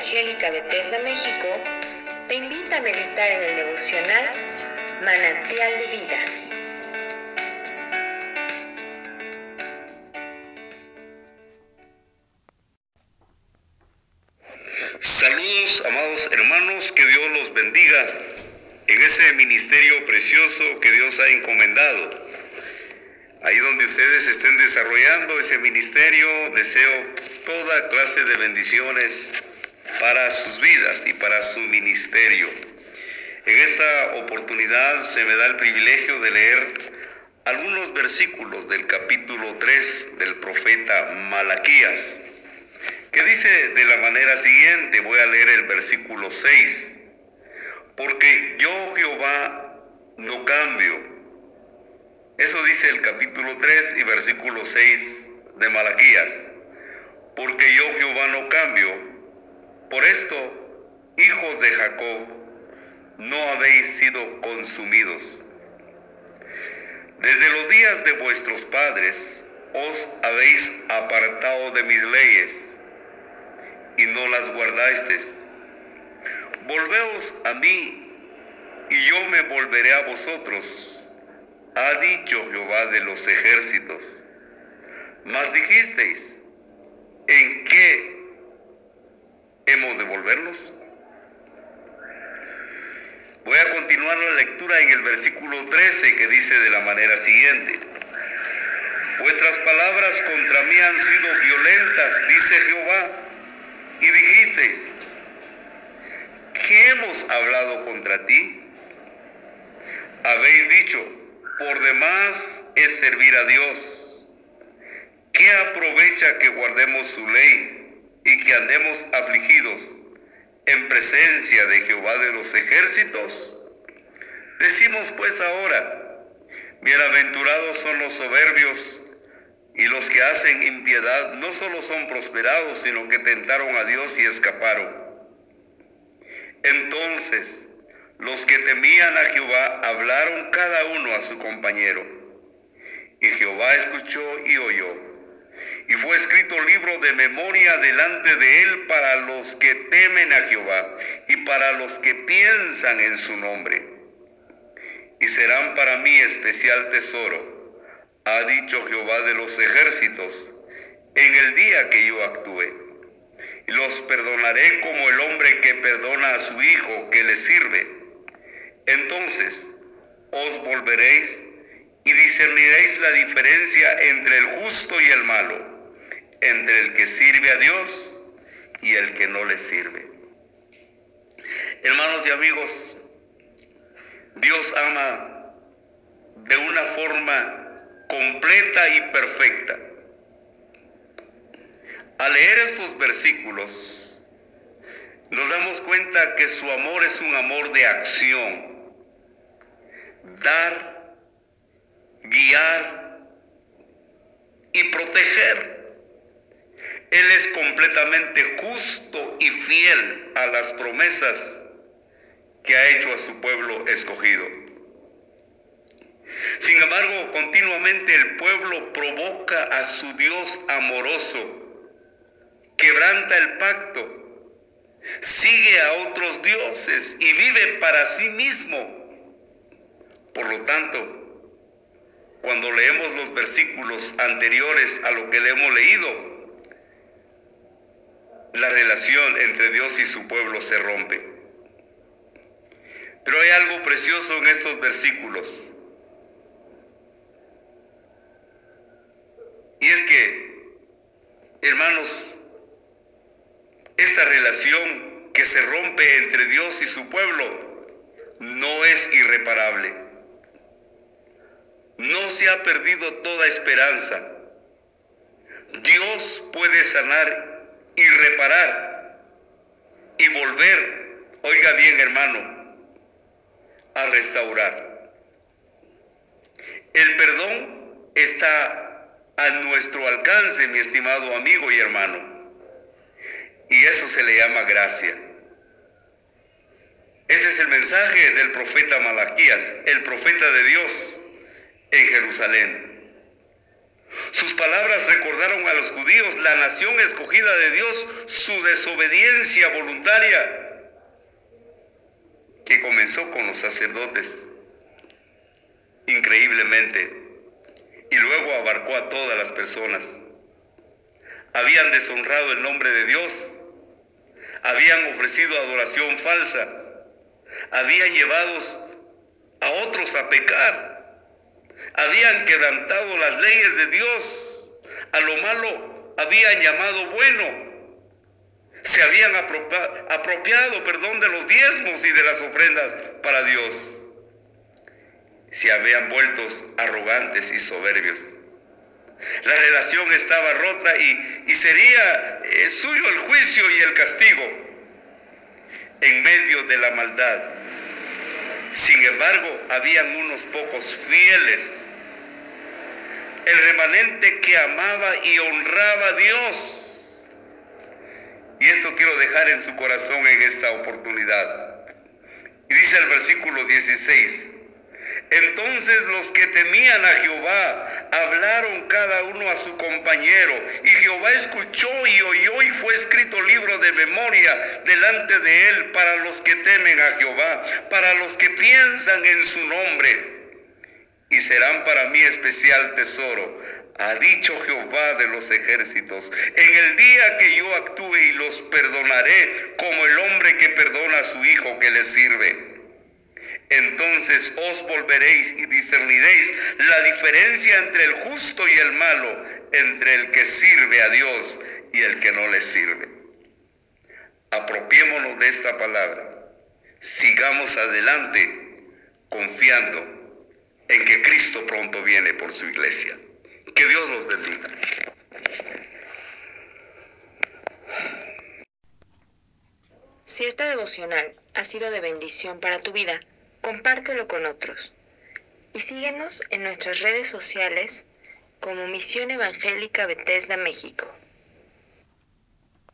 Evangélica Bethesda México te invita a meditar en el devocional Manantial de Vida. Saludos, amados hermanos, que Dios los bendiga en ese ministerio precioso que Dios ha encomendado. Ahí donde ustedes estén desarrollando ese ministerio, deseo toda clase de bendiciones para sus vidas y para su ministerio. En esta oportunidad se me da el privilegio de leer algunos versículos del capítulo 3 del profeta Malaquías, que dice de la manera siguiente, voy a leer el versículo 6, porque yo Jehová no cambio. Eso dice el capítulo 3 y versículo 6 de Malaquías, porque yo Jehová no cambio esto, hijos de Jacob, no habéis sido consumidos. Desde los días de vuestros padres os habéis apartado de mis leyes y no las guardasteis. Volveos a mí y yo me volveré a vosotros, ha dicho Jehová de los ejércitos. Mas dijisteis, ¿en qué Voy a continuar la lectura en el versículo 13 que dice de la manera siguiente. Vuestras palabras contra mí han sido violentas, dice Jehová, y dijisteis, ¿qué hemos hablado contra ti? Habéis dicho, por demás es servir a Dios. ¿Qué aprovecha que guardemos su ley? y que andemos afligidos en presencia de Jehová de los ejércitos? Decimos pues ahora, bienaventurados son los soberbios y los que hacen impiedad no solo son prosperados, sino que tentaron a Dios y escaparon. Entonces, los que temían a Jehová hablaron cada uno a su compañero. Y Jehová escuchó y oyó y fue escrito libro de memoria delante de él para los que temen a Jehová y para los que piensan en su nombre. Y serán para mí especial tesoro, ha dicho Jehová de los ejércitos, en el día que yo actúe. Y los perdonaré como el hombre que perdona a su hijo que le sirve. Entonces os volveréis y discerniréis la diferencia entre el justo y el malo entre el que sirve a Dios y el que no le sirve. Hermanos y amigos, Dios ama de una forma completa y perfecta. Al leer estos versículos, nos damos cuenta que su amor es un amor de acción. Dar, guiar y proteger. Él es completamente justo y fiel a las promesas que ha hecho a su pueblo escogido. Sin embargo, continuamente el pueblo provoca a su Dios amoroso, quebranta el pacto, sigue a otros dioses y vive para sí mismo. Por lo tanto, cuando leemos los versículos anteriores a lo que le hemos leído, la relación entre Dios y su pueblo se rompe. Pero hay algo precioso en estos versículos. Y es que, hermanos, esta relación que se rompe entre Dios y su pueblo no es irreparable. No se ha perdido toda esperanza. Dios puede sanar y reparar y volver, oiga bien hermano, a restaurar. El perdón está a nuestro alcance, mi estimado amigo y hermano. Y eso se le llama gracia. Ese es el mensaje del profeta Malaquías, el profeta de Dios en Jerusalén. Sus palabras recordaron a los judíos, la nación escogida de Dios, su desobediencia voluntaria, que comenzó con los sacerdotes, increíblemente, y luego abarcó a todas las personas. Habían deshonrado el nombre de Dios, habían ofrecido adoración falsa, habían llevado a otros a pecar, habían quebrantado las leyes de Dios, a lo malo habían llamado bueno, se habían apropiado, perdón, de los diezmos y de las ofrendas para Dios. Se habían vuelto arrogantes y soberbios. La relación estaba rota y, y sería eh, suyo el juicio y el castigo en medio de la maldad. Sin embargo, habían unos pocos fieles, el remanente que amaba y honraba a Dios. Y esto quiero dejar en su corazón en esta oportunidad. Y dice el versículo 16, entonces los que temían a Jehová hablaron cada uno a su compañero, y Jehová escuchó y oyó y fue escrito libro de memoria delante de él para los que temen a Jehová, para los que piensan en su nombre, y serán para mí especial tesoro. Ha dicho Jehová de los ejércitos, en el día que yo actúe y los perdonaré como el hombre que perdona a su hijo que le sirve entonces os volveréis y discerniréis la diferencia entre el justo y el malo, entre el que sirve a Dios y el que no le sirve. Apropiémonos de esta palabra. Sigamos adelante confiando en que Cristo pronto viene por su iglesia. Que Dios los bendiga. Si esta devocional ha sido de bendición para tu vida, compártelo con otros. Y síguenos en nuestras redes sociales como Misión Evangélica Bethesda México.